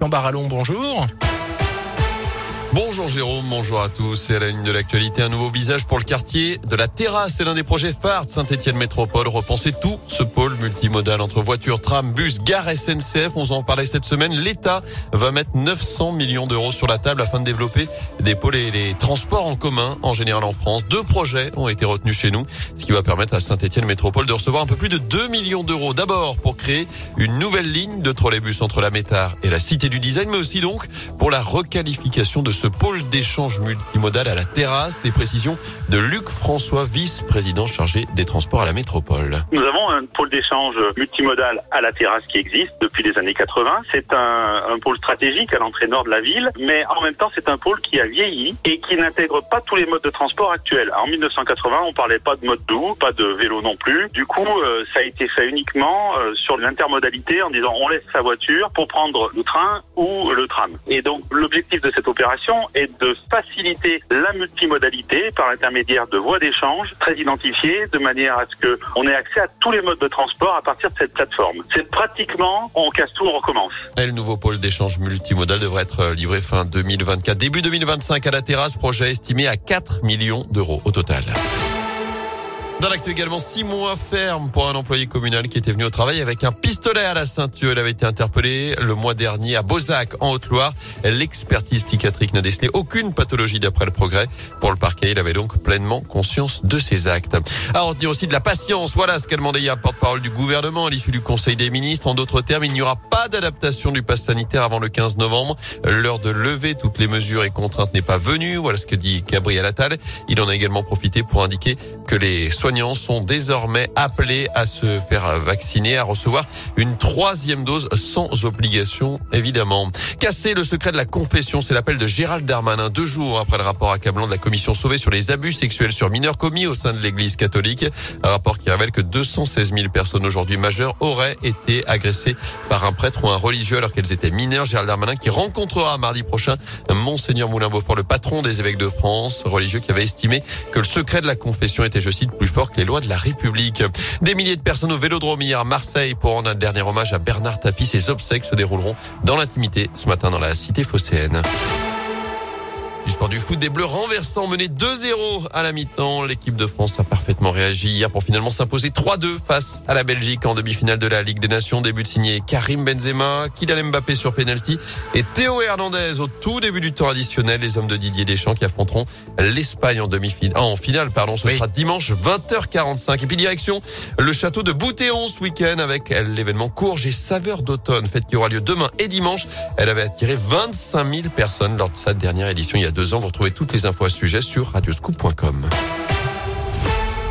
Jean Barallon, bonjour. Bonjour Jérôme, bonjour à tous. C'est la ligne de l'actualité un nouveau visage pour le quartier de la terrasse. C'est l'un des projets phares de Saint-Etienne Métropole. Repenser tout ce pôle multimodal entre voitures, tram, bus, gare SNCF. On en parlait cette semaine. L'État va mettre 900 millions d'euros sur la table afin de développer des pôles et les transports en commun en général en France. Deux projets ont été retenus chez nous, ce qui va permettre à Saint-Etienne Métropole de recevoir un peu plus de 2 millions d'euros. D'abord pour créer une nouvelle ligne de trolleybus entre la Métard et la Cité du Design, mais aussi donc pour la requalification de ce pôle d'échange multimodal à la terrasse. Des précisions de Luc François, vice-président chargé des transports à la métropole. Nous avons un pôle d'échange multimodal à la terrasse qui existe depuis les années 80. C'est un, pôle stratégique à l'entrée nord de la ville, mais en même temps c'est un pôle qui a vieilli et qui n'intègre pas tous les modes de transport actuels. En 1980, on parlait pas de mode doux, pas de vélo non plus. Du coup, euh, ça a été fait uniquement euh, sur l'intermodalité en disant on laisse sa voiture pour prendre le train ou le tram. Et donc l'objectif de cette opération est de faciliter la multimodalité par l'intermédiaire de voies d'échange très identifiées de manière à ce que on ait accès à tous les modes de transport à partir de cette plateforme. C'est pratiquement on casse tout, on recommence. Le nouveau pôle d'échange multimodal devrait être livré fin 2024, début 2025 à la terrasse, projet estimé à 4 millions d'euros au total. Dans l'actu également, six mois ferme pour un employé communal qui était venu au travail avec un pistolet à la ceinture. Il avait été interpellé le mois dernier à Beauzac, en Haute-Loire. L'expertise psychiatrique n'a décelé aucune pathologie d'après le progrès. Pour le parquet, il avait donc pleinement conscience de ses actes. À retenir aussi de la patience. Voilà ce qu'a demandé hier le porte-parole du gouvernement à l'issue du Conseil des ministres. En d'autres termes, il n'y aura pas d'adaptation du pass sanitaire avant le 15 novembre. L'heure de lever toutes les mesures et contraintes n'est pas venue. Voilà ce que dit Gabriel Attal. Il en a également profité pour indiquer que les soignants sont désormais appelés à se faire vacciner, à recevoir une troisième dose sans obligation, évidemment. Casser le secret de la confession, c'est l'appel de Gérald Darmanin, deux jours après le rapport accablant de la commission sauvée sur les abus sexuels sur mineurs commis au sein de l'église catholique. Un rapport qui révèle que 216 000 personnes aujourd'hui majeures auraient été agressées par un prêtre ou un religieux alors qu'elles étaient mineures. Gérald Darmanin qui rencontrera mardi prochain Monseigneur Moulin-Beaufort, le patron des évêques de France, religieux qui avait estimé que le secret de la confession était, je cite, plus fort que les lois de la République. Des milliers de personnes au Vélodrome hier à Marseille pour rendre un dernier hommage à Bernard Tapie. Ses obsèques se dérouleront dans l'intimité ce matin dans la cité phocéenne. Du foot, des Bleus renversants menés 2-0 à la mi-temps. L'équipe de France a parfaitement réagi hier pour finalement s'imposer 3-2 face à la Belgique en demi-finale de la Ligue des Nations. Début de signé Karim Benzema, Kylian Mbappé sur penalty et Théo Hernandez au tout début du temps additionnel. Les hommes de Didier Deschamps qui affronteront l'Espagne en demi-finale. en finale, pardon. Ce sera dimanche 20h45. Et puis direction le château de Boutéon ce week-end avec l'événement Courge et Saveur d'automne, fête qui aura lieu demain et dimanche. Elle avait attiré 25 000 personnes lors de sa dernière édition il y a deux ans. Vous retrouvez toutes les infos à ce sujet sur radioscoop.com.